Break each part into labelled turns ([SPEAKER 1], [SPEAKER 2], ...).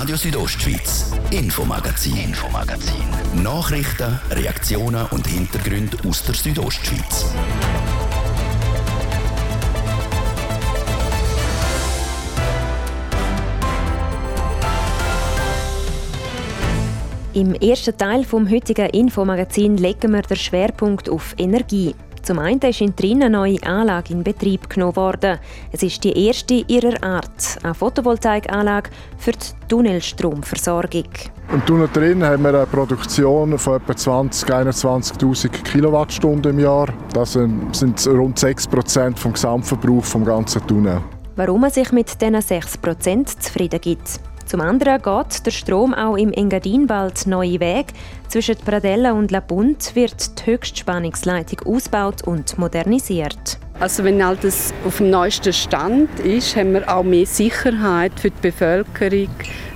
[SPEAKER 1] Radio Südostschweiz, Infomagazin, Infomagazin. Nachrichten, Reaktionen und Hintergründe aus der Südostschweiz.
[SPEAKER 2] Im ersten Teil vom heutigen Infomagazin legen wir den Schwerpunkt auf Energie. Zum einen ist in Trin eine neue Anlage in Betrieb genommen worden. Es ist die erste ihrer Art, eine Photovoltaikanlage für die Tunnelstromversorgung.
[SPEAKER 3] Im Tunnel drin haben wir eine Produktion von etwa 20 21.000 Kilowattstunden im Jahr. Das sind rund 6 Prozent vom Gesamtverbrauch vom ganzen Tunnel.
[SPEAKER 2] Warum man sich mit diesen 6 Prozent zufrieden gibt? Zum anderen geht der Strom auch im Engadin bald neue Weg. Zwischen Pradella und La Punt wird die Höchstspannungsleitung ausgebaut und modernisiert.
[SPEAKER 4] Also wenn alles auf dem neuesten Stand ist, haben wir auch mehr Sicherheit für die Bevölkerung,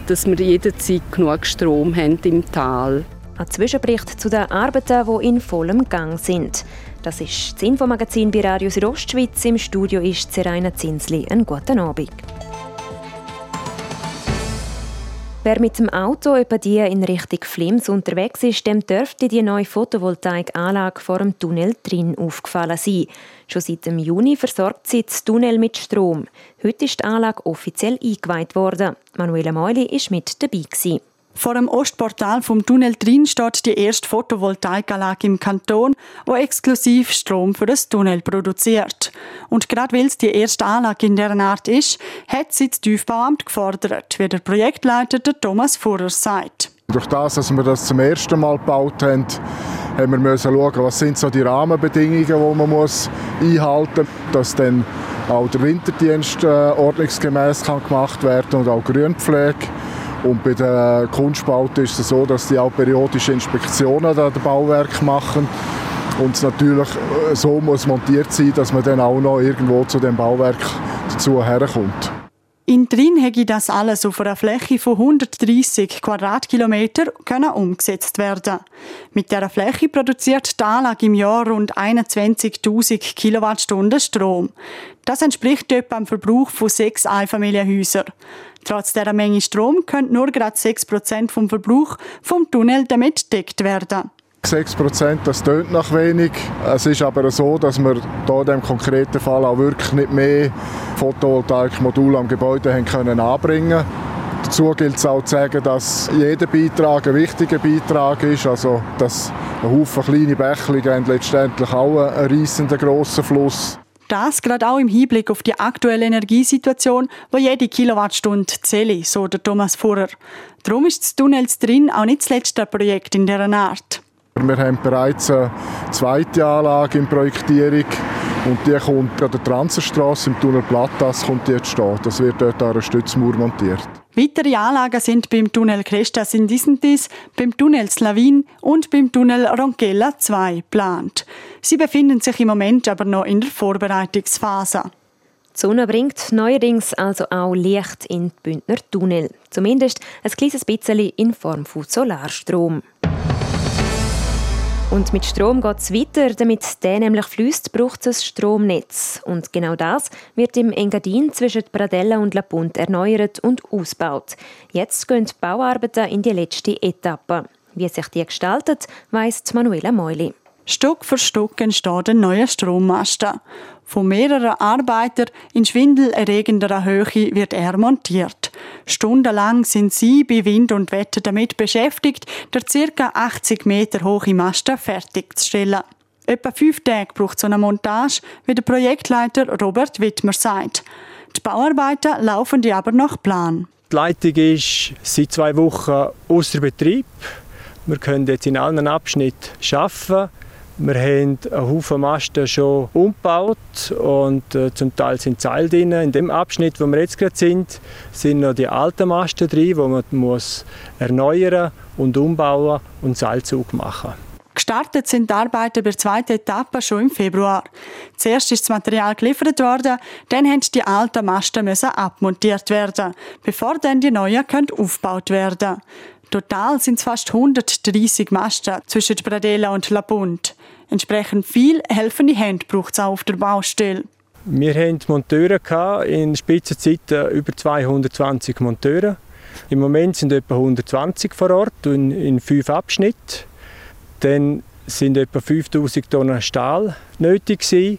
[SPEAKER 4] dass wir jederzeit genug Strom haben im Tal.
[SPEAKER 2] Ein Zwischenbericht zu den Arbeiten, die in vollem Gang sind. Das ist das Infomagazin bei Radio Südostschweiz. Im Studio ist Seraina Zinsli. Einen guten Abend. Wer mit dem Auto etwa die in Richtung Flims unterwegs ist, dem dürfte die neue Photovoltaikanlage vor dem Tunnel drin aufgefallen sein. Schon seit dem Juni versorgt sie das Tunnel mit Strom. Heute ist die Anlage offiziell eingeweiht worden. Manuela Meuli war mit dabei. Gewesen.
[SPEAKER 5] Vor dem Ostportal vom Tunnel drin steht die erste Photovoltaikanlage im Kanton, wo exklusiv Strom für das Tunnel produziert. Und gerade weil es die erste Anlage in dieser Art ist, hat sie das Tiefbauamt gefordert, wie der Projektleiter Thomas Furrer sagt.
[SPEAKER 3] Durch das, dass wir das zum ersten Mal gebaut haben, haben wir müssen schauen, was sind so die Rahmenbedingungen, die man muss einhalten muss, dass dann auch der Winterdienst äh, ordnungsgemäß kann gemacht werden und auch Grünpflege. Und bei den Kunstbauten ist es so, dass sie auch periodische Inspektionen an den Bauwerk machen und natürlich äh, so muss montiert sein, dass man dann auch noch irgendwo zu dem Bauwerk dazu herkommt.
[SPEAKER 5] In Drin hätte das alles auf einer Fläche von 130 Quadratkilometer können umgesetzt werden. Mit dieser Fläche produziert die Anlage im Jahr rund 21.000 Kilowattstunden Strom. Das entspricht etwa dem Verbrauch von sechs Einfamilienhäusern. Trotz dieser Menge Strom können nur gerade 6% vom Verbrauch vom Tunnel damit gedeckt werden.
[SPEAKER 3] 6% das tönt nach wenig. Es ist aber so, dass wir hier in diesem konkreten Fall auch wirklich nicht mehr Photovoltaikmodule am Gebäude haben können anbringen Dazu gilt es auch zu sagen, dass jeder Beitrag ein wichtiger Beitrag ist. Also, dass ein Haufen kleine Bächli letztendlich auch einen reissenden grossen Fluss.
[SPEAKER 5] Das gerade auch im Hinblick auf die aktuelle Energiesituation, wo jede Kilowattstunde zähle, so der Thomas Furrer. Darum ist das Tunnels drin auch nicht das letzte Projekt in dieser Art.
[SPEAKER 3] Wir haben bereits eine zweite Anlage in Projektierung und die kommt an der Transerstraße im Tunnel Plattas kommt die jetzt stehen. Das wird dort an einer Stützmauer montiert.
[SPEAKER 5] Weitere Anlagen sind beim Tunnel Crestas in Disentis, beim Tunnel Slavin und beim Tunnel Ronchella 2 geplant. Sie befinden sich im Moment aber noch in der Vorbereitungsphase.
[SPEAKER 2] Die Sonne bringt neuerdings also auch Licht in die Bündner Tunnel. Zumindest ein kleines bisschen in Form von Solarstrom. Und mit Strom geht es weiter. Damit der nämlich fließt, braucht es ein Stromnetz. Und genau das wird im Engadin zwischen Pradella und La Punt erneuert und ausgebaut. Jetzt gehen die Bauarbeiten in die letzte Etappe. Wie sich die gestaltet, weiss Manuela Meuli.
[SPEAKER 5] Stück für Stück entsteht ein neuer Strommasten. Von mehreren Arbeitern in schwindelerregender Höhe wird er montiert. Stundenlang sind sie bei Wind und Wetter damit beschäftigt, der ca. 80 Meter hohe Masten fertigzustellen. Etwa fünf Tage braucht so eine Montage, wie der Projektleiter Robert Wittmer sagt. Die Bauarbeiten laufen die aber nach Plan.
[SPEAKER 6] Die Leitung ist seit zwei Wochen außer Betrieb. Wir können jetzt in allen Abschnitten arbeiten. Wir haben einen Haufen Masten schon umgebaut und äh, zum Teil sind Seile drin. In dem Abschnitt, wo wir jetzt gerade sind, sind noch die alten Masten drin, die man muss erneuern und umbauen und Seilzug machen.
[SPEAKER 5] Gestartet sind die Arbeiten bei der zweiten Etappe schon im Februar. Zuerst ist das Material geliefert worden, dann mussten die alten Masten abmontiert werden, bevor dann die neuen aufgebaut werden können. Total sind es fast 130 Masten zwischen Bradella und La Punt. Entsprechend viel helfende Hände braucht es auch auf der Baustelle.
[SPEAKER 6] Wir hatten Monteure in Spitzenzeiten über 220 Monteure. Im Moment sind etwa 120 vor Ort in, in fünf Abschnitten. Dann sind etwa 5000 Tonnen Stahl nötig gewesen.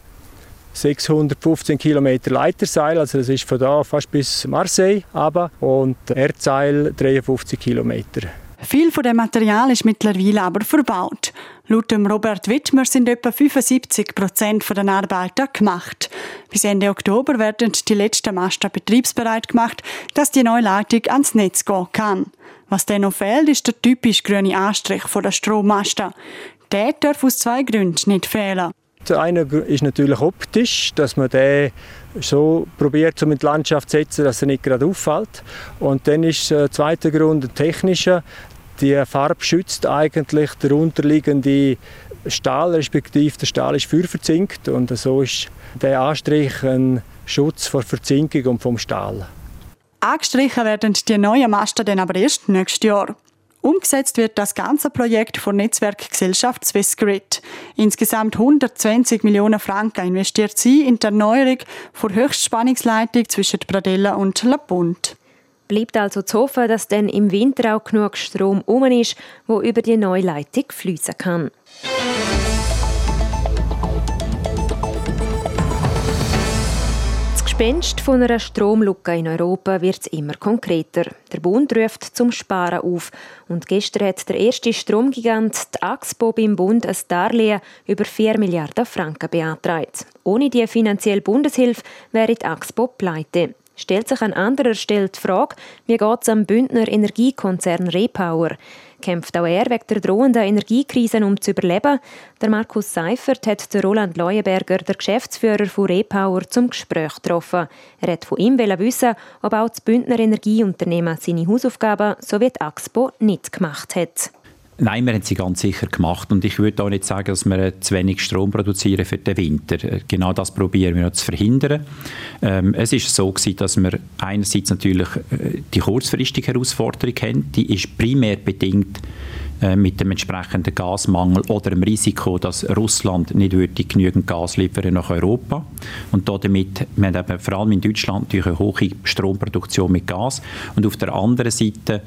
[SPEAKER 6] 615 Kilometer Leiterseil, also das ist von da fast bis Marseille, aber und Erdseil 53 Kilometer.
[SPEAKER 5] Viel von dem Material ist mittlerweile aber verbaut. Laut dem Robert Wittmer sind etwa 75 Prozent der Arbeiten gemacht. Bis Ende Oktober werden die letzten Masten betriebsbereit gemacht, dass die neue Leitung ans Netz gehen kann. Was dann noch fehlt, ist der typisch grüne Anstrich der Strommasten. Der darf aus zwei Gründen nicht fehlen.
[SPEAKER 6] Der eine ist natürlich optisch, dass man den so probiert, um in die Landschaft zu setzen, dass er nicht gerade auffällt. Und dann ist der zweite Grund der technische. Die Farbe schützt eigentlich der unterliegende Stahl, respektive der Stahl ist feuerverzinkt und so ist der Anstrich ein Schutz vor Verzinkung und vom Stahl.
[SPEAKER 5] Angestrichen werden die neuen Masten dann aber erst nächstes Jahr. Umgesetzt wird das ganze Projekt von Netzwerkgesellschaft Swissgrid. Insgesamt 120 Millionen Franken investiert sie in die Erneuerung der Höchstspannungsleitung zwischen Bradella und La Punt.
[SPEAKER 2] Bleibt also zu hoffen, dass dann im Winter auch genug Strom um ist, wo über die neue Leitung fließen kann. Gespenst von einer Stromlücke in Europa wird immer konkreter. Der Bund ruft zum Sparen auf. Und gestern hat der erste Stromgigant, die Axpo, beim Bund ein Darlehen über 4 Milliarden Franken beantragt. Ohne die finanzielle Bundeshilfe wäre die Axpo pleite. Stellt sich an anderer Stelle die Frage, wie geht es am Bündner Energiekonzern Repower? kämpft auch er wegen der drohenden Energiekrise um zu überleben. Der Markus Seifert hat den Roland Leuenberger, der Geschäftsführer von Repower, zum Gespräch getroffen. Er hat von ihm wissen, ob auch das Bündner Energieunternehmen seine Hausaufgaben so wie die Axpo nicht gemacht hat.
[SPEAKER 7] Nein, wir haben sie ganz sicher gemacht und ich würde auch nicht sagen, dass wir zu wenig Strom produzieren für den Winter. Genau das probieren wir noch zu verhindern. Ähm, es ist so gewesen, dass wir einerseits natürlich äh, die kurzfristige Herausforderung haben, die ist primär bedingt äh, mit dem entsprechenden Gasmangel oder dem Risiko, dass Russland nicht würde genügend Gas liefern nach Europa. Und damit, wir haben eben vor allem in Deutschland natürlich eine hohe Stromproduktion mit Gas. Und auf der anderen Seite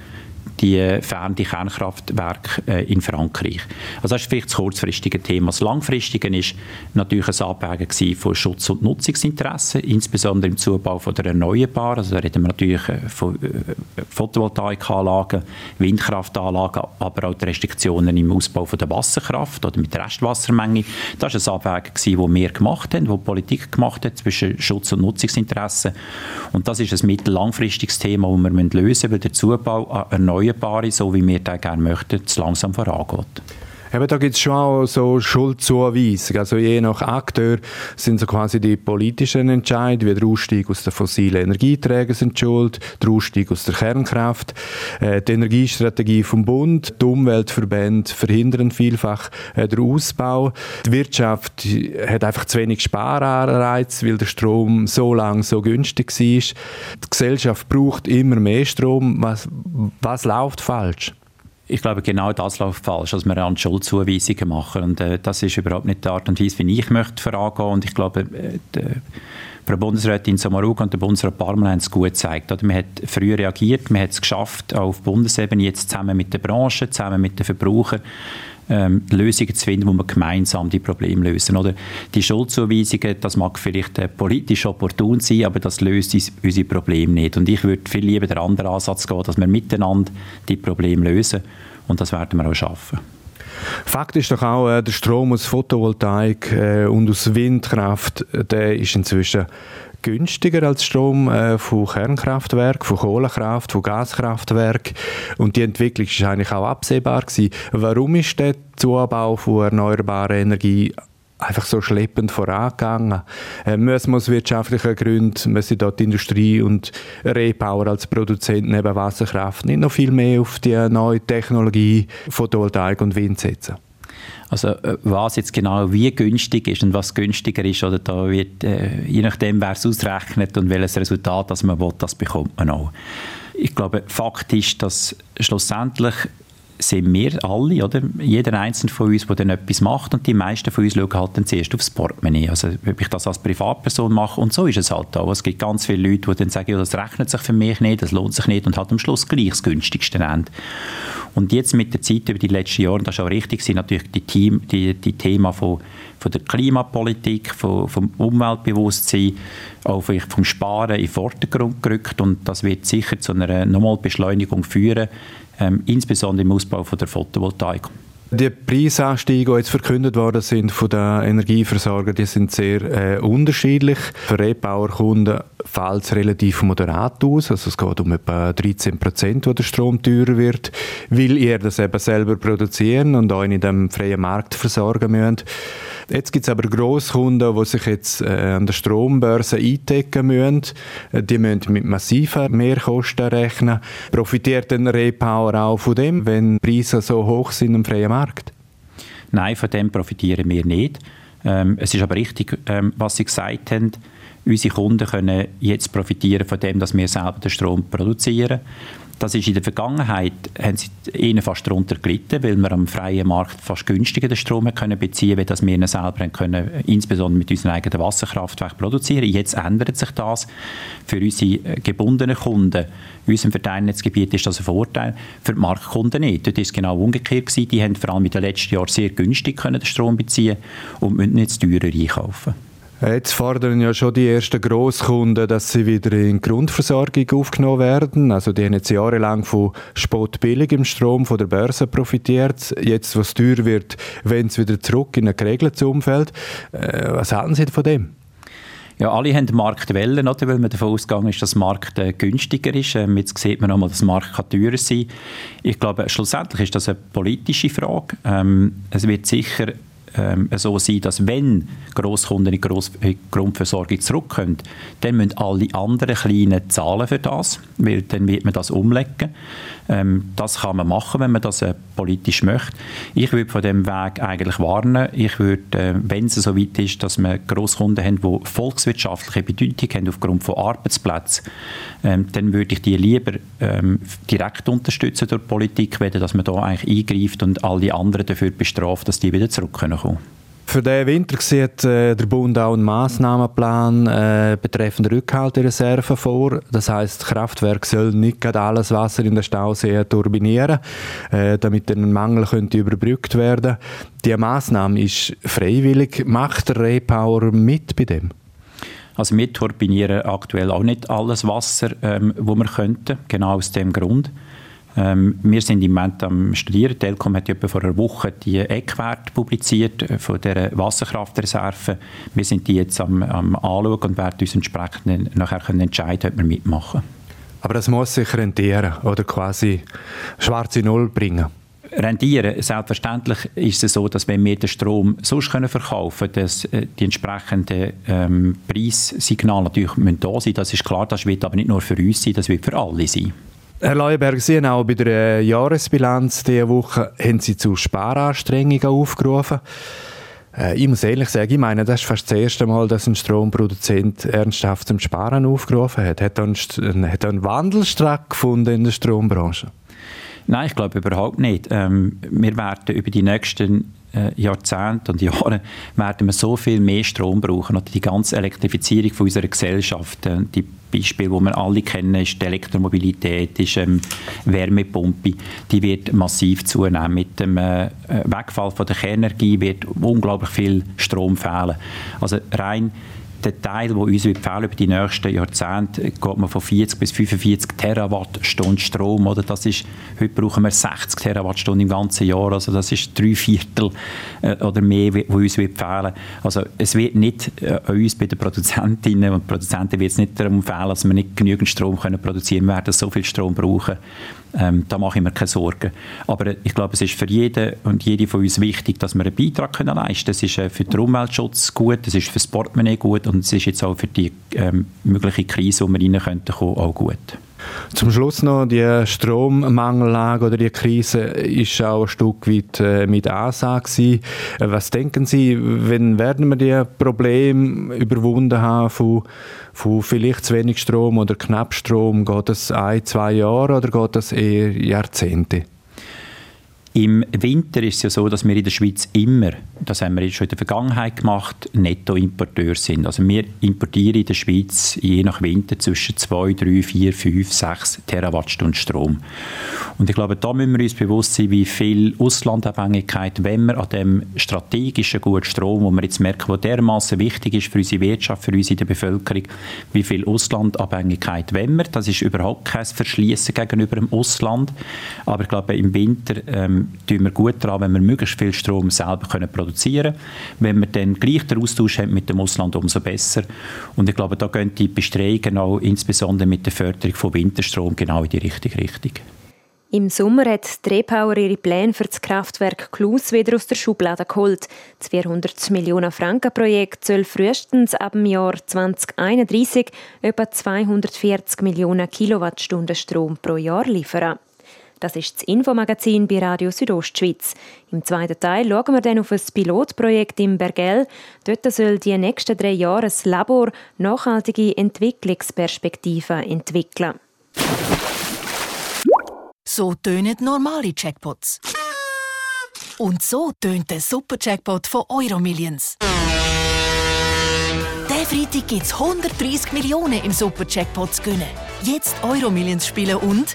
[SPEAKER 7] die fernde Kernkraftwerke äh, in Frankreich. Also das ist vielleicht das kurzfristige Thema. Das langfristige ist natürlich ein Abwägen von Schutz- und Nutzungsinteressen, insbesondere im Zubau von der Erneuerbaren. Also da reden wir natürlich äh, von äh, Photovoltaikanlagen, Windkraftanlagen, aber auch die Restriktionen im Ausbau von der Wasserkraft oder mit der Restwassermenge. Das war ein Abwägen, das wir gemacht haben, wo die Politik gemacht hat zwischen Schutz- und Nutzungsinteressen. Und das ist ein mittellangfristiges Thema, das wir lösen müssen, weil der Zubau an Erneuerbaren Erneuerbare, so wie wir das gerne möchten, zu langsam vorangeht.
[SPEAKER 8] Eben, da gibt es schon auch so Schuldzuweisungen. Also je nach Akteur sind so quasi die politischen Entscheidungen, wie der Ausstieg aus den fossilen Energieträgern sind schuld, der Ausstieg aus der Kernkraft, äh, die Energiestrategie vom Bund, die Umweltverbände verhindern vielfach äh, den Ausbau. Die Wirtschaft hat einfach zu wenig Sparanreiz, weil der Strom so lang so günstig war. Die Gesellschaft braucht immer mehr Strom. Was, was läuft falsch?
[SPEAKER 7] Ich glaube, genau das läuft falsch, dass wir an Schuldzuweisungen machen. Und äh, das ist überhaupt nicht die Art und Weise, wie ich möchte vorangehen. Und ich glaube, äh, die, Frau Bundesrätin Samaruga und der Bundesrat Parmann haben es gut gezeigt. Oder? Man hat früh reagiert, man hat es geschafft, auch auf Bundesebene jetzt zusammen mit der Branche, zusammen mit den Verbrauchern, ähm, Lösungen zu finden, wo wir gemeinsam die Probleme lösen. Oder die Schuldzuweisungen, das mag vielleicht äh, politisch opportun sein, aber das löst uns, unsere Probleme nicht. Und ich würde viel lieber den anderen Ansatz gehen, dass wir miteinander die Probleme lösen und das werden wir auch schaffen.
[SPEAKER 8] Fakt ist doch auch, äh, der Strom aus Photovoltaik äh, und aus Windkraft, äh, der ist inzwischen günstiger als Strom äh, von Kernkraftwerken, von Kohlekraft, von Gaskraftwerken. Und die Entwicklung ist eigentlich auch absehbar gewesen. Warum ist der Zubau von erneuerbarer Energie einfach so schleppend vorangegangen. Äh, müssen wir aus wirtschaftlichen Gründen, müssen dort die Industrie und Repower als Produzent neben Wasserkraft nicht noch viel mehr auf die neue Technologie Photovoltaik und Wind setzen?
[SPEAKER 7] Also äh, was jetzt genau wie günstig ist und was günstiger ist, oder da wird, äh, je nachdem, wer es ausrechnet und welches Resultat das man will, das bekommt man auch. Ich glaube, Fakt ist, dass schlussendlich sind wir alle, oder? jeder einzelne von uns, der dann etwas macht und die meisten von uns schauen halt dann zuerst aufs Portemonnaie. Also ob ich das als Privatperson mache und so ist es halt auch. Es gibt ganz viele Leute, die dann sagen, ja, das rechnet sich für mich nicht, das lohnt sich nicht und hat am Schluss gleich das günstigste Ende. Und jetzt mit der Zeit über die letzten Jahre, das ist auch richtig, sind natürlich die, Team, die, die Themen von, von der Klimapolitik, von, vom Umweltbewusstsein, auch vom Sparen in den Vordergrund gerückt und das wird sicher zu einer nochmal Beschleunigung führen, ähm, insbesondere im Ausbau von der Photovoltaik.
[SPEAKER 8] Die Preisanstiege, die jetzt verkündet worden sind von den Energieversorgern, die sind sehr äh, unterschiedlich. Für Rebauerkunden fällt relativ moderat aus. Also es geht um etwa 13 Prozent, wo der Strom teurer wird, weil ihr das eben selber produzieren und auch in dem freien Markt versorgen müsst. Jetzt gibt es aber Grosskunden, die sich jetzt äh, an der Strombörse eindecken müssen. Äh, die müssen mit massiven Mehrkosten rechnen. Profitiert denn Repower auch von dem, wenn Preise so hoch sind im freien Markt?
[SPEAKER 7] Nein, von dem profitieren wir nicht. Ähm, es ist aber richtig, ähm, was Sie gesagt haben. Unsere Kunden können jetzt profitieren von dem, dass wir selber den Strom produzieren. Das ist in der Vergangenheit, haben sie ihnen fast darunter gelitten, weil wir am freien Markt fast günstiger den Strom können beziehen können, als wir ihn selber können, insbesondere mit unseren eigenen Wasserkraftwerken produzieren. Jetzt ändert sich das. Für unsere gebundenen Kunden in unserem Verteilnetzgebiet ist das ein Vorteil, für die Marktkunden nicht. Dort ist es genau umgekehrt gewesen. Die haben vor allem in den letzten Jahren sehr günstig können den Strom beziehen und müssen nicht teurer einkaufen.
[SPEAKER 8] Jetzt fordern ja schon die ersten Grosskunden, dass sie wieder in die Grundversorgung aufgenommen werden. Also die haben jetzt jahrelang von spottbilligem Strom von der Börse profitiert. Jetzt, was teuer wird, wenn es wieder zurück in ein geregeltes Umfeld. Äh, was halten Sie von dem?
[SPEAKER 7] Ja, alle haben Marktwellen, oder? weil man davon ausgegangen ist, dass der Markt äh, günstiger ist. Ähm, jetzt sieht man nochmal, dass der Markt kann teurer sein. Ich glaube, schlussendlich ist das eine politische Frage. Ähm, es wird sicher ähm, so sein, dass wenn Grosskunden in die Grundversorgung zurückkommen, dann müssen alle anderen Kleinen zahlen für das, weil dann wird man das umlegen. Ähm, das kann man machen, wenn man das äh, politisch möchte. Ich würde von dem Weg eigentlich warnen. Ich würde, äh, wenn es so weit ist, dass wir Grosskunden haben, die volkswirtschaftliche Bedeutung haben aufgrund von Arbeitsplätzen, ähm, dann würde ich die lieber ähm, direkt unterstützen durch die Politik, dass man da eigentlich eingreift und alle anderen dafür bestraft, dass die wieder zurückkommen.
[SPEAKER 8] Für den Winter sieht äh, der Bund auch einen Massnahmenplan äh, betreffend Rückhaltereserven vor. Das heißt, das Kraftwerk soll nicht gerade alles Wasser in den Stausee turbinieren, äh, damit ein Mangel könnte überbrückt werden. Die Maßnahme ist freiwillig. Macht der Repower mit bei dem?
[SPEAKER 7] Also wir turbinieren aktuell auch nicht alles Wasser, ähm, wo wir könnten, genau aus dem Grund. Ähm, wir sind im Moment am Studieren. Telkom hat etwa vor einer Woche die Eckwerte publiziert äh, von der Wasserkraftreserve. Wir sind die jetzt am, am Anschauen und werden uns entsprechend nachher können entscheiden, ob wir mitmachen.
[SPEAKER 8] Aber das muss sich rentieren oder quasi schwarze Null bringen.
[SPEAKER 7] Rendieren. Selbstverständlich ist es so, dass wenn wir den Strom sonst können verkaufen können, dass äh, die entsprechenden ähm, Preissignale natürlich da sein Das ist klar, das wird aber nicht nur für uns sein, das wird für alle sein.
[SPEAKER 8] Herr Leuenberg, Sie haben auch bei der Jahresbilanz diese Woche haben Sie zu Sparanstrengungen aufgerufen. Äh, ich muss ehrlich sagen, ich meine, das ist fast das erste Mal, dass ein Stromproduzent ernsthaft zum Sparen aufgerufen hat. Hat er einen, einen Wandel stattgefunden in der Strombranche?
[SPEAKER 7] Nein, ich glaube überhaupt nicht. Ähm, wir werden über die nächsten äh, Jahrzehnte und Jahre werden wir so viel mehr Strom brauchen. Oder die ganze Elektrifizierung von unserer Gesellschaft, äh, die Beispiele, die wir alle kennen, ist die Elektromobilität, ist ähm, Wärmepumpe, die wird massiv zunehmen. Mit dem äh, Wegfall von der Kernenergie wird unglaublich viel Strom fehlen. Also rein der Teil, der uns fehlen über die nächsten Jahrzehnte, geht man von 40 bis 45 Terawattstunden Strom. Oder? Das ist, heute brauchen wir 60 Terawattstunden im ganzen Jahr. Also das ist drei Viertel äh, oder mehr, die uns fehlen. Also es wird nicht äh, uns bei den Produzentinnen und Produzenten wird es nicht darum fehlen, dass wir nicht genügend Strom können produzieren können. Wir werden so viel Strom brauchen, ähm, da mache ich mir keine Sorgen. Aber ich glaube, es ist für jeden und jede von uns wichtig, dass wir einen Beitrag können leisten können. Das ist äh, für den Umweltschutz gut, das ist für das Portemonnaie gut und es ist jetzt auch für die ähm, mögliche Krise, die wir rein könnten, auch gut.
[SPEAKER 8] Zum Schluss noch, die Strommangellage oder die Krise ist auch ein Stück weit äh, mit Ansage äh, Was denken Sie, wenn werden wir die Probleme überwunden haben von, von vielleicht zu wenig Strom oder knapp Strom? Geht das ein, zwei Jahre oder geht das eher Jahrzehnte?
[SPEAKER 7] Im Winter ist es ja so, dass wir in der Schweiz immer, das haben wir schon in der Vergangenheit gemacht, Nettoimporteur sind. Also wir importieren in der Schweiz je nach Winter zwischen 2, 3, 4, 5, 6 Terawattstunden Strom. Und ich glaube, da müssen wir uns bewusst sein, wie viel Auslandabhängigkeit, wenn wir an dem strategischen guten Strom, wo wir jetzt merken, der dermaßen wichtig ist für unsere Wirtschaft, für uns in der Bevölkerung, wie viel Auslandabhängigkeit wenn wir. Das ist überhaupt kein Verschließen gegenüber dem Ausland. Aber ich glaube, im Winter ähm, tun wir gut daran, wenn wir möglichst viel Strom selber können produzieren können. Wenn wir dann gleich den Austausch haben mit dem Ausland, umso besser. Und ich glaube, da gehen die Bestrebungen auch insbesondere mit der Förderung von Winterstrom genau in die richtige Richtung.
[SPEAKER 2] Im Sommer hat die Repower ihre Pläne für das Kraftwerk Klus wieder aus der Schublade geholt. Das 400 Millionen Franken Projekt soll frühestens ab dem Jahr 2031 etwa 240 Millionen Kilowattstunden Strom pro Jahr liefern. Das ist das Infomagazin bei Radio Südostschweiz. Im zweiten Teil schauen wir dann auf ein Pilotprojekt im Bergell. Dort soll die nächsten drei Jahre ein Labor nachhaltige Entwicklungsperspektiven entwickeln.
[SPEAKER 9] So tönen normale Jackpots. Und so tönt der Super-Jackpot von Euromillions. Der Freitag gibt es 130 Millionen im Super-Jackpot zu gewinnen. Jetzt Euromillions spielen und...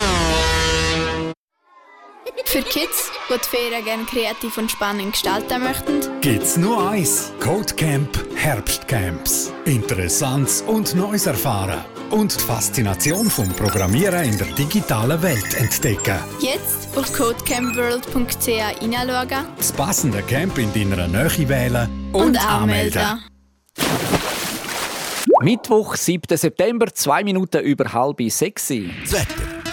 [SPEAKER 10] Für Kids, die die Ferien gerne kreativ und spannend gestalten möchten,
[SPEAKER 11] gibt's nur eins: Codecamp Herbstcamps. Interessantes und Neues erfahren und die Faszination vom Programmieren in der digitalen Welt entdecken.
[SPEAKER 10] Jetzt auf codecampworld.ch hineinschauen,
[SPEAKER 11] das passende Camp in deiner Nähe wählen und, und anmelden.
[SPEAKER 12] Mittwoch, 7. September, zwei Minuten über halb sechs.
[SPEAKER 1] Das Wetter.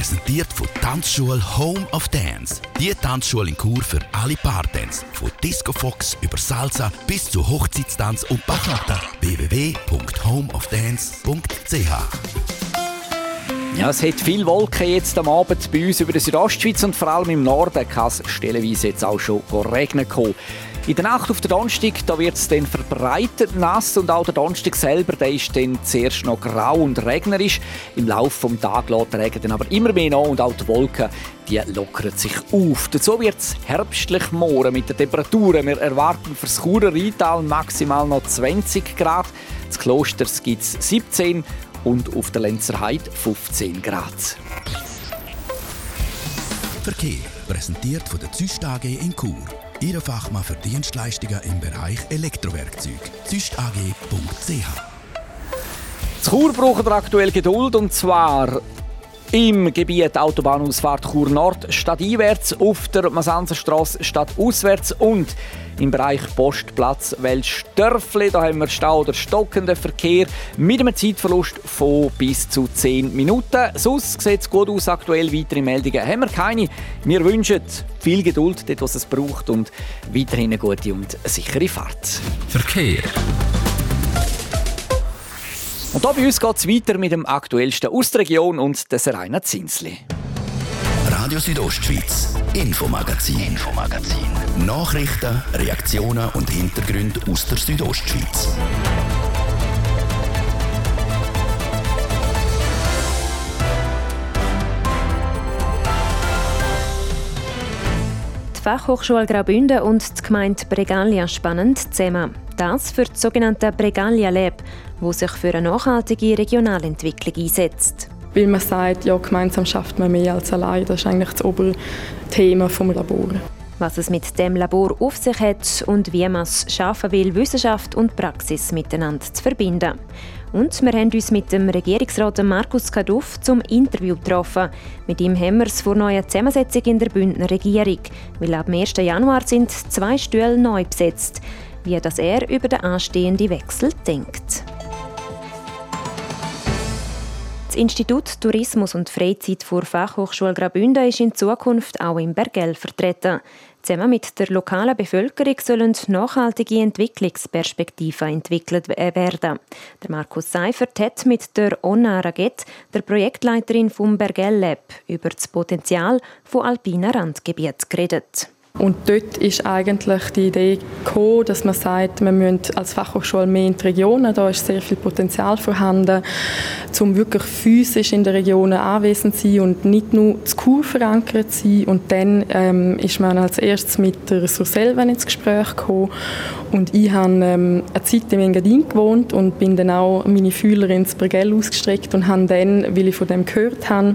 [SPEAKER 1] Präsentiert von Tanzschule Home of Dance. Die Tanzschule in Kur für alle Partens. Von Disco Fox über Salsa bis zu Hochzeitstanz und Bachata. www.homeofdance.ch
[SPEAKER 12] ja, es hat viel Wolken jetzt am Abend bei uns über der Südostschweiz und vor allem im Norden kann es stellenweise jetzt auch schon regnen kommen. In der Nacht auf den Donnerstag da wird es dann verbreitet nass und auch der Donnerstag selber der ist dann zuerst noch grau und regnerisch. Im Laufe des Tages lässt der Regen dann aber immer mehr nach und auch die Wolken die lockern sich auf. Dazu wird es herbstlich morgen mit den Temperaturen. Wir erwarten für das Churer Rheintal maximal noch 20 Grad. Das Klosters gibt es 17 und auf der Lenzer Heide 15 Grad.
[SPEAKER 1] Verkehr präsentiert von der Züst AG in Chur. Ihre Fachmann für Dienstleistungen im Bereich Elektrowerkzeug. züstag.ch
[SPEAKER 12] Zu Chur braucht aktuell Geduld und zwar im Gebiet Autobahnausfahrt Chur Nord stadteinwärts, auf der Masanzerstraße stadtauswärts und im Bereich Postplatz Weltstörfli. Da haben wir Stau oder stockenden Verkehr mit einem Zeitverlust von bis zu 10 Minuten. Sonst sieht es gut aus. Aktuell weitere Meldungen haben wir keine. Wir wünschen viel Geduld, dort was es braucht und weiterhin eine gute und sichere Fahrt.
[SPEAKER 1] Verkehr.
[SPEAKER 12] Und hier bei uns geht es weiter mit dem aktuellsten aus der Region und des Rainer Zinsli.
[SPEAKER 1] Radio Südostschweiz, Infomagazin, Infomagazin. Nachrichten, Reaktionen und Hintergründe aus der Südostschweiz.
[SPEAKER 2] Die Fachhochschule Graubünden und die Gemeinde Bregalia spannend zusammen. Das für das sogenannte Bregalia Lab, wo sich für eine nachhaltige Regionalentwicklung einsetzt.
[SPEAKER 13] Weil man sagt, ja, gemeinsam schafft man mehr als allein. Das ist eigentlich das Oberthema des Labors.
[SPEAKER 2] Was es mit dem Labor auf sich hat und wie man es schaffen will, Wissenschaft und Praxis miteinander zu verbinden. Und wir haben uns mit dem Regierungsrat Markus Kaduff zum Interview getroffen. Mit ihm haben wir es vor neuer Zusammensetzung in der Bündner Regierung, weil ab 1. Januar sind zwei Stühle neu besetzt. Wie das er über den anstehenden Wechsel denkt. Das Institut Tourismus und Freizeit vor Fachhochschule Graubünden ist in Zukunft auch im Bergell vertreten. Zusammen mit der lokalen Bevölkerung sollen nachhaltige Entwicklungsperspektiven entwickelt werden. Der Markus Seifert hat mit der Onna Raget, der Projektleiterin vom Bergell Lab, über das Potenzial von alpinen Randgebieten geredet.
[SPEAKER 13] Und dort ist eigentlich die Idee gekommen, dass man sagt, wir müssen als Fachhochschule mehr in die Regionen, da ist sehr viel Potenzial vorhanden, um wirklich physisch in den Regionen anwesend zu sein und nicht nur zu Kur verankert zu sein. Und dann ähm, ist man als erstes mit der Surselven ins Gespräch gekommen und ich habe ähm, eine Zeit in Engadin gewohnt und bin dann auch meine Fühler ins Bergell ausgestreckt und habe dann, weil ich von dem gehört habe,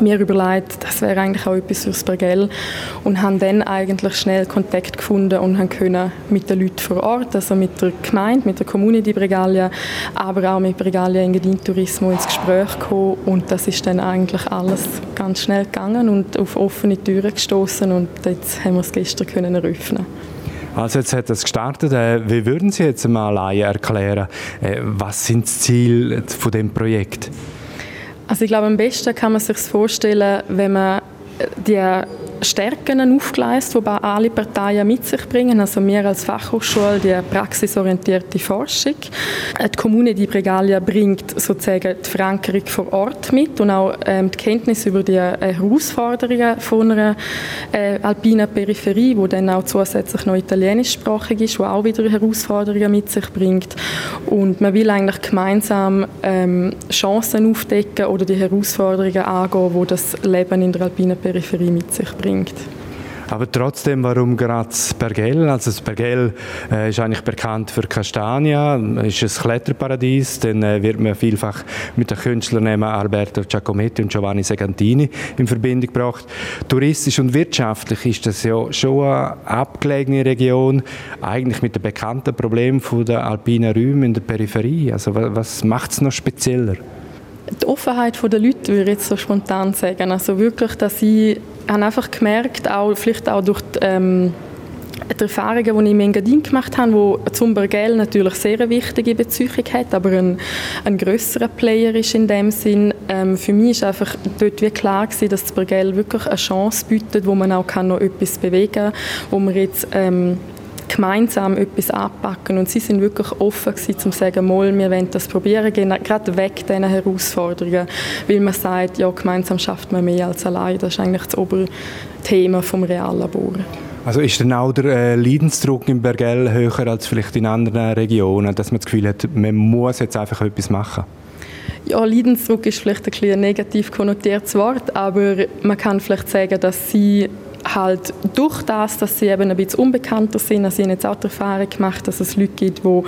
[SPEAKER 13] mir überlegt, das wäre eigentlich auch etwas fürs Bergell und haben dann eigentlich schnell Kontakt gefunden und haben können mit den Leuten vor Ort, also mit der Gemeinde, mit der Community Bregalia, aber auch mit Bregalia Engadin Tourismo ins Gespräch kommen und das ist dann eigentlich alles ganz schnell gegangen und auf offene Türen gestoßen und jetzt haben wir es gestern können eröffnen.
[SPEAKER 8] Also jetzt hat es gestartet. Äh, wie würden Sie jetzt mal erklären, äh, was sind die Ziele von dem Projekt?
[SPEAKER 13] Also ich glaube, am besten kann man sich vorstellen, wenn man die Stärken aufgeleistet, die alle Parteien mit sich bringen. Also wir als Fachhochschule, die praxisorientierte Forschung. Die Kommune die Bregalia bringt sozusagen die Verankerung vor Ort mit und auch ähm, die Kenntnis über die äh, Herausforderungen von einer äh, alpinen Peripherie, wo dann auch zusätzlich noch italienischsprachig ist, wo auch wieder Herausforderungen mit sich bringt. Und man will eigentlich gemeinsam ähm, Chancen aufdecken oder die Herausforderungen angehen, wo das Leben in der alpinen Peripherie mit sich bringt bringt.
[SPEAKER 8] Aber trotzdem, warum gerade das Bergell? Also das Bergell äh, ist eigentlich bekannt für Castagna, ist ein Kletterparadies, dann äh, wird man vielfach mit den Künstlern Alberto Giacometti und Giovanni Segantini in Verbindung gebracht. Touristisch und wirtschaftlich ist das ja schon eine abgelegene Region, eigentlich mit dem bekannten Problem der alpinen Räume in der Peripherie. Also was macht es noch spezieller?
[SPEAKER 13] Die Offenheit der Leute, würde ich jetzt so spontan sagen. Also wirklich, dass sie habe einfach gemerkt, auch, vielleicht auch durch die, ähm, die Erfahrungen, die ich in Engadin gemacht habe, die zum Bergell natürlich sehr eine wichtige Bezug hat, aber ein, ein grösserer Player ist in dem Sinn. Ähm, für mich ist einfach dort wie klar gewesen, dass das Bergell wirklich eine Chance bietet, wo man auch kann noch etwas bewegen kann, wo man jetzt ähm, gemeinsam etwas anpacken und sie sind wirklich offen gewesen, um zu sagen, mal, wir wollen das probieren, gerade weg diesen Herausforderungen, weil man sagt, ja, gemeinsam schafft man mehr als allein. Das ist eigentlich das Oberthema vom Reallabor.
[SPEAKER 8] Also ist dann auch der äh, Leidensdruck im Bergell höher als vielleicht in anderen Regionen, dass man das Gefühl hat, man muss jetzt einfach etwas machen?
[SPEAKER 13] Ja, Leidensdruck ist vielleicht ein, ein negativ konnotiertes Wort, aber man kann vielleicht sagen, dass sie halt durch das, dass sie eben ein bisschen unbekannter sind, also ich habe jetzt auch die Erfahrung gemacht, dass es Leute gibt, die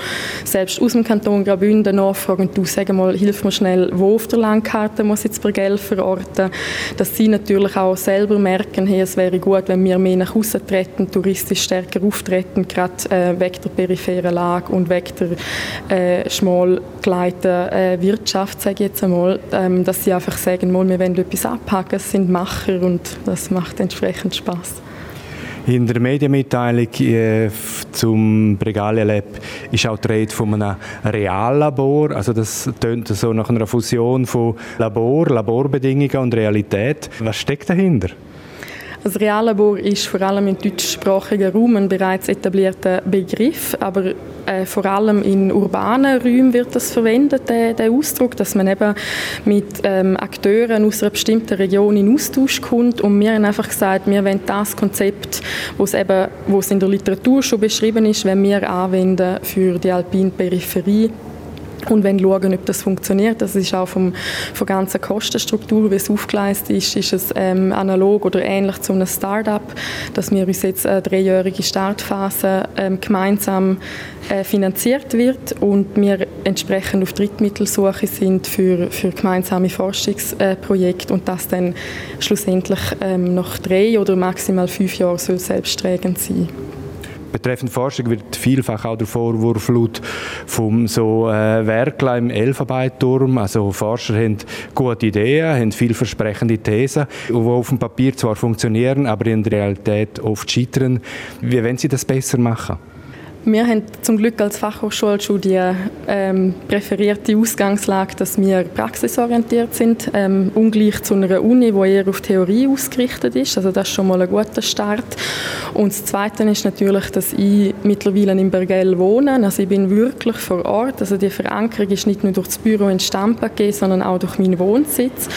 [SPEAKER 13] selbst aus dem Kanton Graubünden nachfragen, du sag mal, hilf mir schnell, wo auf der Landkarte muss jetzt Bergell verorten, dass sie natürlich auch selber merken, hey, es wäre gut, wenn wir mehr nach außen treten, touristisch stärker auftreten, gerade äh, weg der peripheren Lage und weg der äh, schmal geleiteten äh, Wirtschaft, sage ich jetzt einmal, ähm, dass sie einfach sagen, mal, wir wollen etwas abpacken, es sind Macher und das macht entsprechend Spaß. Spaß.
[SPEAKER 8] In der Medienmitteilung äh, zum Bregalia Lab ist auch die Rede von einem Reallabor. Also das tönt so nach einer Fusion von Labor, Laborbedingungen und Realität. Was steckt dahinter?
[SPEAKER 13] Das Reallabor ist vor allem im deutschsprachigen Raum ein bereits etablierter Begriff, aber äh, vor allem in urbanen Räumen wird das verwendet, der, der Ausdruck, dass man eben mit ähm, Akteuren aus einer bestimmten Region in Austausch kommt und wir haben einfach gesagt, wir wollen das Konzept, was eben, in der Literatur schon beschrieben ist, wenn wir anwenden für die alpine Peripherie und wenn schauen, ob das funktioniert. Das ist auch vom, von der ganzen Kostenstruktur, wie es aufgeleistet ist, ist es ähm, analog oder ähnlich zu einem Start-up, dass wir uns jetzt eine dreijährige Startphase ähm, gemeinsam äh, finanziert wird und wir entsprechend auf Drittmittelsuche sind für, für gemeinsame Forschungsprojekte und das dann schlussendlich ähm, nach drei oder maximal fünf Jahren soll selbsttragend sein.
[SPEAKER 8] Betreffend Forschung wird vielfach auch der Vorwurf laut vom so äh, Werklein im Elfenbeinturm. Also Forscher haben gute Ideen, haben vielversprechende Thesen, die auf dem Papier zwar funktionieren, aber in der Realität oft scheitern. Wie wollen Sie das besser machen?
[SPEAKER 13] Wir haben zum Glück als Fachhochschule schon die ähm, präferierte Ausgangslage, dass wir praxisorientiert sind, ähm, ungleich zu einer Uni, die eher auf Theorie ausgerichtet ist. Also das ist schon mal ein guter Start. Und das Zweite ist natürlich, dass ich mittlerweile in Bergell wohne. Also ich bin wirklich vor Ort. Also die Verankerung ist nicht nur durch das Büro in Stampa gegeben, sondern auch durch meinen Wohnsitz.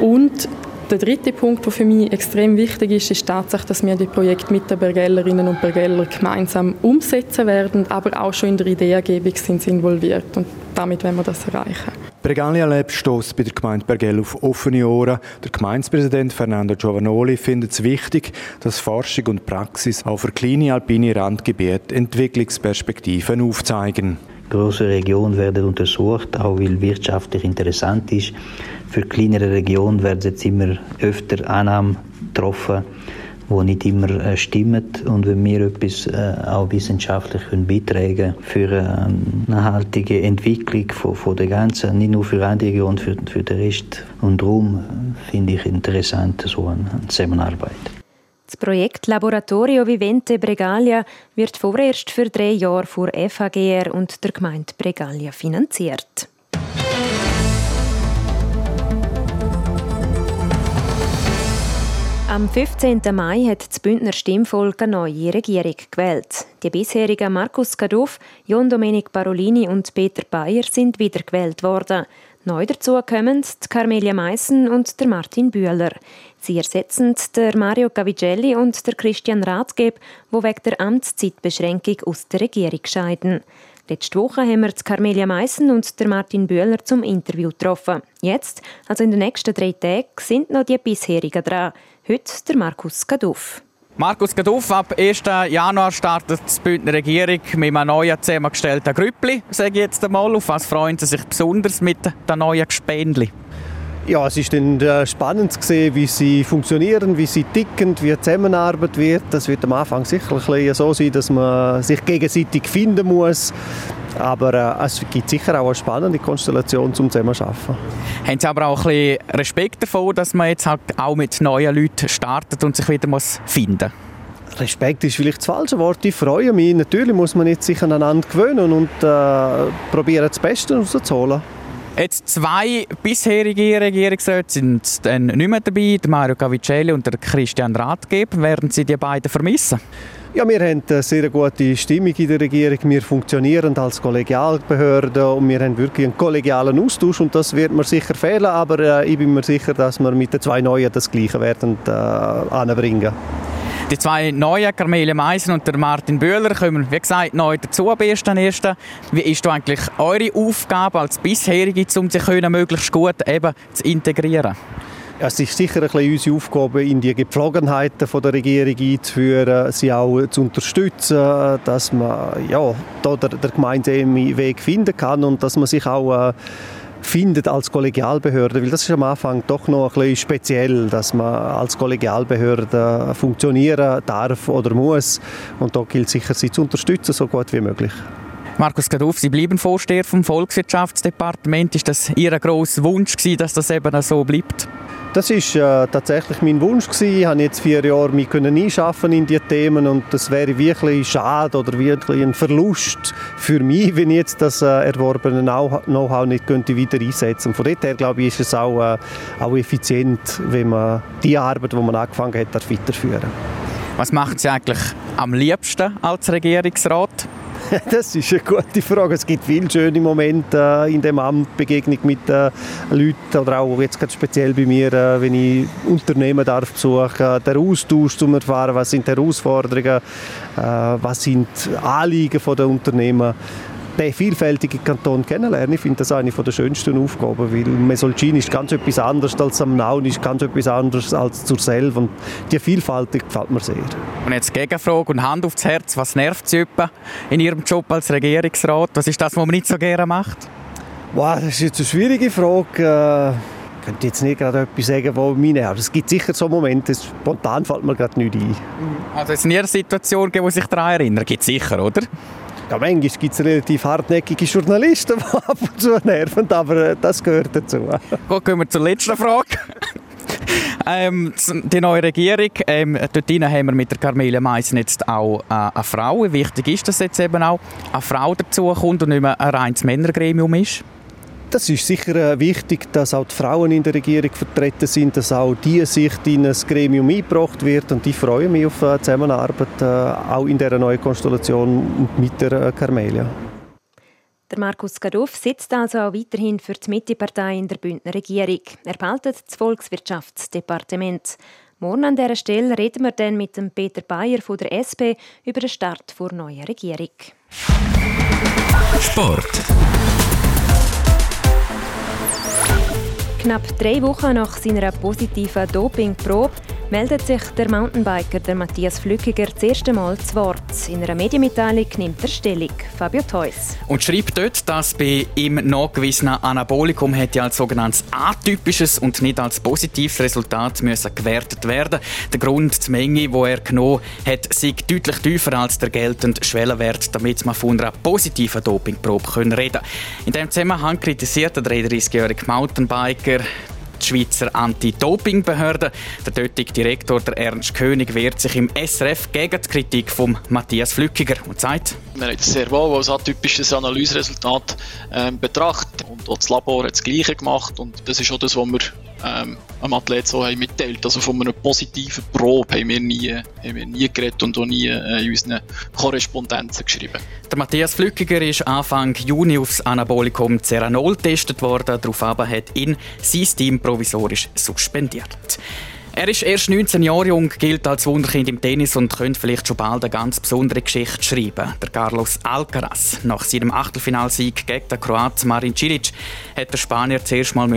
[SPEAKER 13] Und Der dritte Punkt, der für mich extrem wichtig ist, ist tatsächlich, dass wir die Projekte mit den Bergellerinnen und Bergellern gemeinsam umsetzen werden, aber auch schon in der Ideengebung sind sie involviert und damit werden wir das erreichen.
[SPEAKER 8] Bregalia Lab stößt bei der Gemeinde Bergell auf offene Ohren. Der Gemeindepräsident Fernando Giovanoli findet es wichtig, dass Forschung und Praxis auch für kleine alpine Randgebiete Entwicklungsperspektiven aufzeigen.
[SPEAKER 14] Große Regionen werden untersucht, auch weil wirtschaftlich interessant ist. Für kleinere Regionen werden jetzt immer öfter Annahmen getroffen, die nicht immer äh, stimmen. Und wenn wir etwas äh, auch wissenschaftlich können beitragen für eine nachhaltige Entwicklung von, von der ganzen, nicht nur für eine Region, für, für den Rest und darum finde ich interessant so eine Zusammenarbeit.
[SPEAKER 2] Das Projekt Laboratorio Vivente Bregalia wird vorerst für drei Jahre vor FHGR und der Gemeinde Bregalia finanziert. Am 15. Mai hat das Bündner Stimmvolk eine neue Regierung gewählt. Die bisherigen Markus Kaduff, John Domenic Parolini und Peter Bayer sind wiedergewählt worden. Neu dazu kommen die Carmelia Meissen und der Martin Bühler. Sie ersetzen der Mario Cavigelli und der Christian Rathgeb, wo wegen der Amtszeitbeschränkung aus der Regierung scheiden. Letzte Woche haben wir Carmelia Meissen und der Martin Bühler zum Interview getroffen. Jetzt, also in den nächsten drei Tagen, sind noch die bisherigen dran. Heute der Markus Gaduff.
[SPEAKER 15] Markus Gaduff, ab 1. Januar startet die Bündner Regierung mit einem neuen zusammengestellten Grüppli, sage ich jetzt einmal. Auf was freuen Sie sich besonders mit den neuen Gespendli?
[SPEAKER 16] Ja, es ist dann äh, spannend zu sehen, wie sie funktionieren, wie sie ticken, wie die Zusammenarbeit wird. Das wird am Anfang sicher so sein, dass man sich gegenseitig finden muss. Aber äh, es gibt sicher auch eine spannende Konstellation zum Zusammenarbeiten.
[SPEAKER 15] Haben Sie aber auch ein bisschen Respekt davor, dass man jetzt halt auch mit neuen Leuten startet und sich wieder muss finden muss?
[SPEAKER 16] Respekt ist vielleicht das falsche Wort. Ich freue mich. Natürlich muss man jetzt sich aneinander gewöhnen und äh, probieren, das Beste rauszuholen.
[SPEAKER 15] Jetzt zwei bisherige Regierungsräte sind dann nicht mehr dabei, Mario Cavicelli und Christian Rathgeb. Werden Sie die beiden vermissen?
[SPEAKER 16] Ja, wir haben eine sehr gute Stimmung in der Regierung. Wir funktionieren als Kollegialbehörde und wir haben wirklich einen kollegialen Austausch und das wird mir sicher fehlen, aber äh, ich bin mir sicher, dass wir mit den zwei Neuen das Gleiche werden äh, anbringen.
[SPEAKER 15] Die zwei neuen, Carmele Meisen und der Martin Böhler, kommen, wie gesagt, neu dazu am 1.1. Wie ist eigentlich eure Aufgabe als bisherige, um sich möglichst gut eben zu integrieren?
[SPEAKER 16] Es ist sicher ein bisschen unsere Aufgabe, in die Gepflogenheiten der Regierung einzuführen, sie auch zu unterstützen, dass man ja, da der, der Weg finden kann und dass man sich auch äh, findet als Kollegialbehörde, weil das ist am Anfang doch noch ein bisschen speziell, dass man als Kollegialbehörde funktionieren darf oder muss und da gilt sicher, sie zu unterstützen, so gut wie möglich.
[SPEAKER 15] Markus Gaduff, Sie bleiben Vorsteher vom Volkswirtschaftsdepartement. Ist das Ihr grosser Wunsch gewesen, dass das eben so bleibt?
[SPEAKER 16] Das ist äh, tatsächlich mein Wunsch gewesen. Ich habe jetzt vier Jahre mich können einschaffen in diese Themen und das wäre wirklich schade oder wirklich ein Verlust für mich, wenn ich jetzt das äh, erworbene Know-how nicht könnte wieder einsetzen. Von daher glaube ich, ist es auch, äh, auch effizient, wenn man die Arbeit, die man angefangen hat, weiterführen.
[SPEAKER 15] Was macht Sie eigentlich am liebsten als Regierungsrat?
[SPEAKER 16] das ist eine gute Frage. Es gibt viele schöne Momente äh, in dem Amt, Begegnung mit äh, Leuten oder auch jetzt ganz speziell bei mir, äh, wenn ich Unternehmen darf besuchen, der Austausch zu erfahren, was sind Herausforderungen, äh, was sind Anliegen der Unternehmen den vielfältigen Kanton kennenlernen. Ich finde das eine der schönsten Aufgaben, weil Mesolcin ist ganz etwas anderes als am Naun, ist ganz etwas anderes als zur Selv und die Vielfalt gefällt mir sehr.
[SPEAKER 15] Und jetzt Gegenfrage und Hand aufs Herz, was nervt Sie in Ihrem Job als Regierungsrat? Was ist das, was man nicht so gerne macht?
[SPEAKER 16] Wow, das ist jetzt eine schwierige Frage. Ich könnte jetzt nicht gerade etwas sagen, was mich nervt. Es gibt sicher so Momente, spontan fällt mir gerade nichts ein.
[SPEAKER 15] Also es ist nie eine Situation, die sich daran erinnern? Gibt es sicher, oder?
[SPEAKER 16] Ja, manchmal gibt es relativ hartnäckige Journalisten, die ab und zu nerven, aber äh, das gehört dazu.
[SPEAKER 15] Gut, gehen wir zur letzten Frage. ähm, die neue Regierung, ähm, dort haben wir mit der Carmela Meissen jetzt auch äh, eine Frau. Wie wichtig ist, dass jetzt eben auch eine Frau dazukommt und nicht mehr ein reines Männergremium ist?
[SPEAKER 16] Das ist sicher äh, wichtig, dass auch die Frauen in der Regierung vertreten sind, dass auch diese Sicht in ein Gremium eingebracht wird und ich freue mich auf die Zusammenarbeit äh, auch in dieser neuen Konstellation mit der äh, Carmelia.
[SPEAKER 2] Der Markus Gaduff sitzt also auch weiterhin für die Mittepartei in der Bündner Regierung. Er behaltet das Volkswirtschaftsdepartement. Morgen an dieser Stelle reden wir dann mit dem Peter Bayer von der SP über den Start der neuen Regierung.
[SPEAKER 1] Sport.
[SPEAKER 2] Knapp drei Wochen nach seiner positiven Dopingprobe meldet sich der Mountainbiker der Matthias Flückiger das erste Mal zu Wort. In einer Medienmitteilung nimmt er Stellung. Fabio Theus.
[SPEAKER 15] Und schreibt dort, dass bei ihm nachgewiesenen Anabolikum hätte als sogenanntes atypisches und nicht als positives Resultat müssen gewertet werden. Der Grund, die Menge, die er genommen hat, sei deutlich tiefer als der geltende Schwellenwert, damit man von einer positiven Dopingprobe reden können. In diesem Zusammenhang kritisiert der 33-jährige Mountainbiker die Schweizer Anti-Doping-Behörde. Der dortige Direktor, der Ernst König, wehrt sich im SRF gegen die Kritik von Matthias Flückiger und sagt,
[SPEAKER 17] wir haben das sehr wohl als atypisches Analyseresultat ähm, betrachtet und auch das Labor hat das Gleiche gemacht und das ist auch das, was wir ähm, einem Athlet so haben mitteilt. Also von einer positiven Probe haben wir nie, haben wir nie geredet und auch nie äh, in unseren Korrespondenzen geschrieben.
[SPEAKER 15] Der Matthias Flückiger ist Anfang Juni aufs Anabolikum Ceranol getestet worden. Daraufhin hat ihn sein Team provisorisch suspendiert. Er ist erst 19 Jahre jung, gilt als Wunderkind im Tennis und könnte vielleicht schon bald eine ganz besondere Geschichte schreiben. Der Carlos Alcaraz. Nach seinem Achtelfinalsieg gegen den Kroaten Marin Cilic hat der Spanier zuerst mal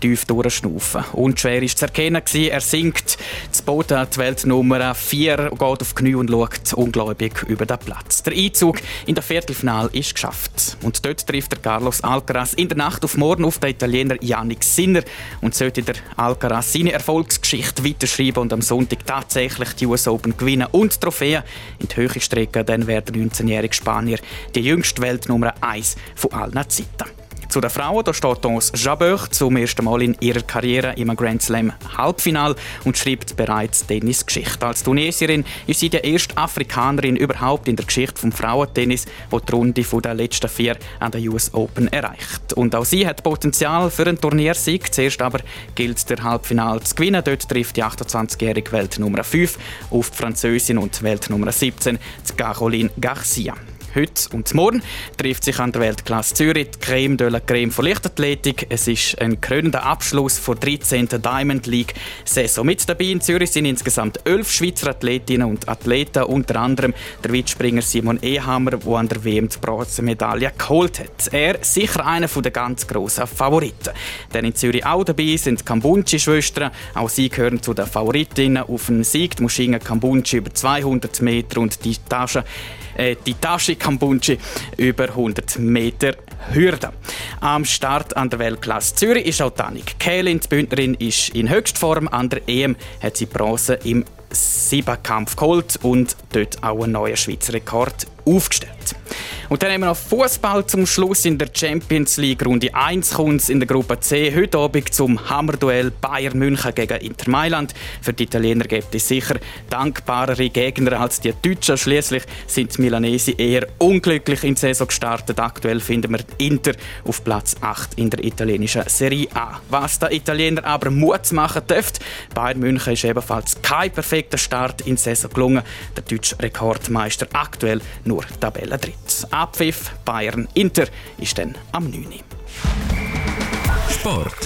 [SPEAKER 15] tief durchschnaufen. Unschwer ist zu erkennen er sinkt zu Boden die Weltnummer 4, geht auf Knie und schaut ungläubig über den Platz. Der Einzug in der Viertelfinal ist geschafft. Und dort trifft der Carlos Alcaraz in der Nacht auf morgen auf den Italiener Yannick Sinner und sollte der Alcaraz seine Erfolgsgeschichte Geschichte weiterschreiben und am Sonntag tatsächlich die US Open gewinnen und Trophäen in die Höhe strecken, dann wäre der 19-jährige Spanier die jüngste Weltnummer 1 von allen Zeiten. Zu den Frauen da steht uns Jabeur zum ersten Mal in ihrer Karriere im Grand Slam Halbfinal und schreibt bereits Tennisgeschichte. Als Tunesierin ist sie die erste Afrikanerin überhaupt in der Geschichte vom Frauentennis, die die Runde der letzten vier an der US Open erreicht. Und auch sie hat Potenzial für einen Turniersieg. Zuerst aber gilt der Halbfinal zu gewinnen. Dort trifft die 28-jährige Weltnummer 5 auf die Französin und Weltnummer 17, Caroline Garcia. Heute und morgen trifft sich an der Weltklasse Zürich die Creme de la Creme von Lichtathletik. Es ist ein krönender Abschluss der 13. Diamond League Saison. Mit dabei in Zürich sind insgesamt elf Schweizer Athletinnen und Athleten, unter anderem der Weitspringer Simon Ehammer, der an der WM die Bronzemedaille geholt hat. Er sicher einer der ganz grossen Favoriten. Denn in Zürich auch dabei sind die Kambunchi-Schwestern. Auch sie gehören zu den Favoritinnen auf den Sieg. Die Muschinga Kambunchi über 200 Meter und die Tasche äh, die Tashi Kambunchi über 100 Meter Hürde. Am Start an der Weltklasse Zürich ist auch Tanik Kählin. Die Bündnerin ist in Höchstform. An der EM hat sie Bronze im Siebenkampf geholt und dort auch einen neuen Schweizer Rekord aufgestellt. Und dann haben wir noch Fußball zum Schluss in der Champions League Runde 1 kommt in der Gruppe C heute Abend zum Hammerduell Bayern München gegen Inter Mailand. Für die Italiener gibt es sicher dankbarere Gegner als die Deutschen. Schließlich sind die Milanesi eher unglücklich in die Saison gestartet. Aktuell finden wir Inter auf Platz 8 in der italienischen Serie A. Was der Italiener aber Mut machen dürfte, Bayern München ist ebenfalls kein perfekter Start in die Saison gelungen. Der deutsche Rekordmeister aktuell nur Tabellendritt. Abpfiff Bayern Inter ist dann am 9.
[SPEAKER 1] Sport.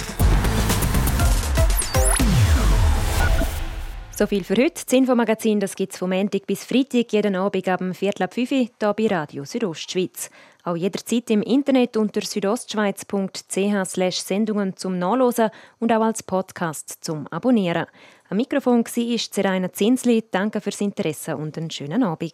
[SPEAKER 2] So viel für heute. Das Infomagazin gibt es vom Montag bis Freitag jeden Abend ab dem Viertel ab 5 Uhr hier bei Radio Südostschweiz. Auch jederzeit im Internet unter südostschweiz.ch Sendungen zum Nachlesen und auch als Podcast zum Abonnieren. Am Mikrofon war Seraina Zinsli. Danke fürs Interesse und einen schönen Abend.